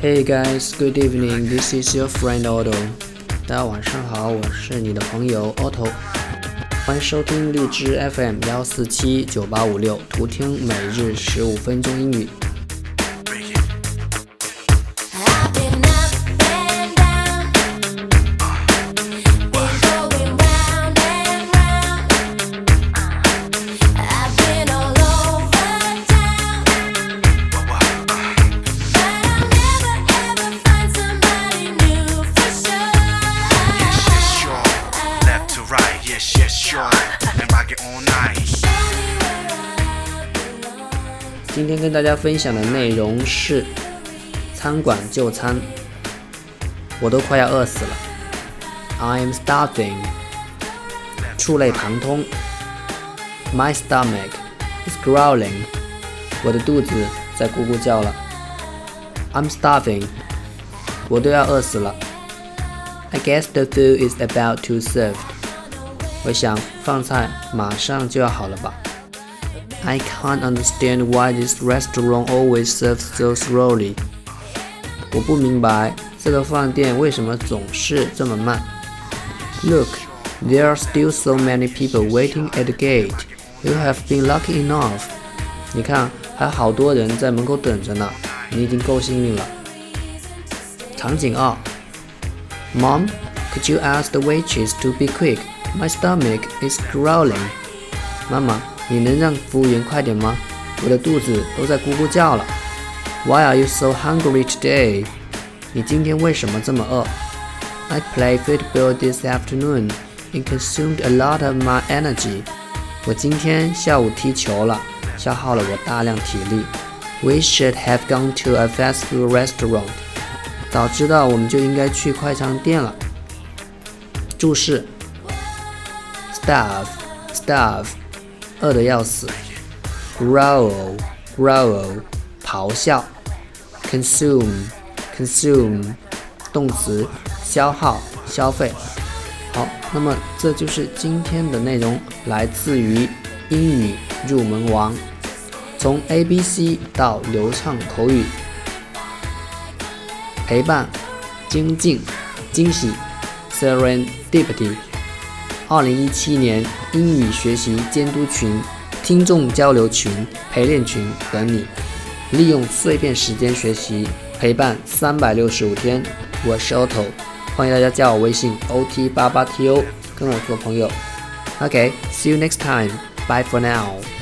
Hey guys, good evening. This is your friend Otto. 大家晚上好，我是你的朋友 Otto。欢迎收听荔枝 FM 幺四七九八五六，图听每日十五分钟英语。rock it all night. Show me where I belong. 今天跟大家分享的内容是餐馆就餐，我都快要饿死了。I am starving，触类旁通。My stomach is growling，我的肚子在咕咕叫了。I'm starving，我都要饿死了。I guess the food is about to served， 我想饭菜马上就要好了吧。I can't understand why this restaurant always serves so slowly。我不明白这个饭店为什么总是这么慢。Look, there are still so many people waiting at the gate. You have been lucky enough. 你看，还好多人在门口等着呢，你已经够幸运了。场景二，Mom, could you ask the waitress to be quick? My stomach is growling. 妈妈，你能让服务员快点吗？我的肚子都在咕咕叫了。Why are you so hungry today？你今天为什么这么饿？I played football this afternoon. It consumed a lot of my energy. 我今天下午踢球了，消耗了我大量体力。We should have gone to a fast food restaurant. 早知道我们就应该去快餐店了。注释 ：starve starve，饿得要死；growl growl，咆哮；consume consume，动词，消耗、消费。好，那么这就是今天的内容，来自于英语入门王，从 A B C 到流畅口语，陪伴、精进、惊喜，Serendipity。二零一七年英语学习监督群、听众交流群、陪练群等你，利用碎片时间学习，陪伴三百六十五天。我是 Oto，欢迎大家加我微信 OT 八八 TO，跟我做朋友。OK，see、you next time，bye for now。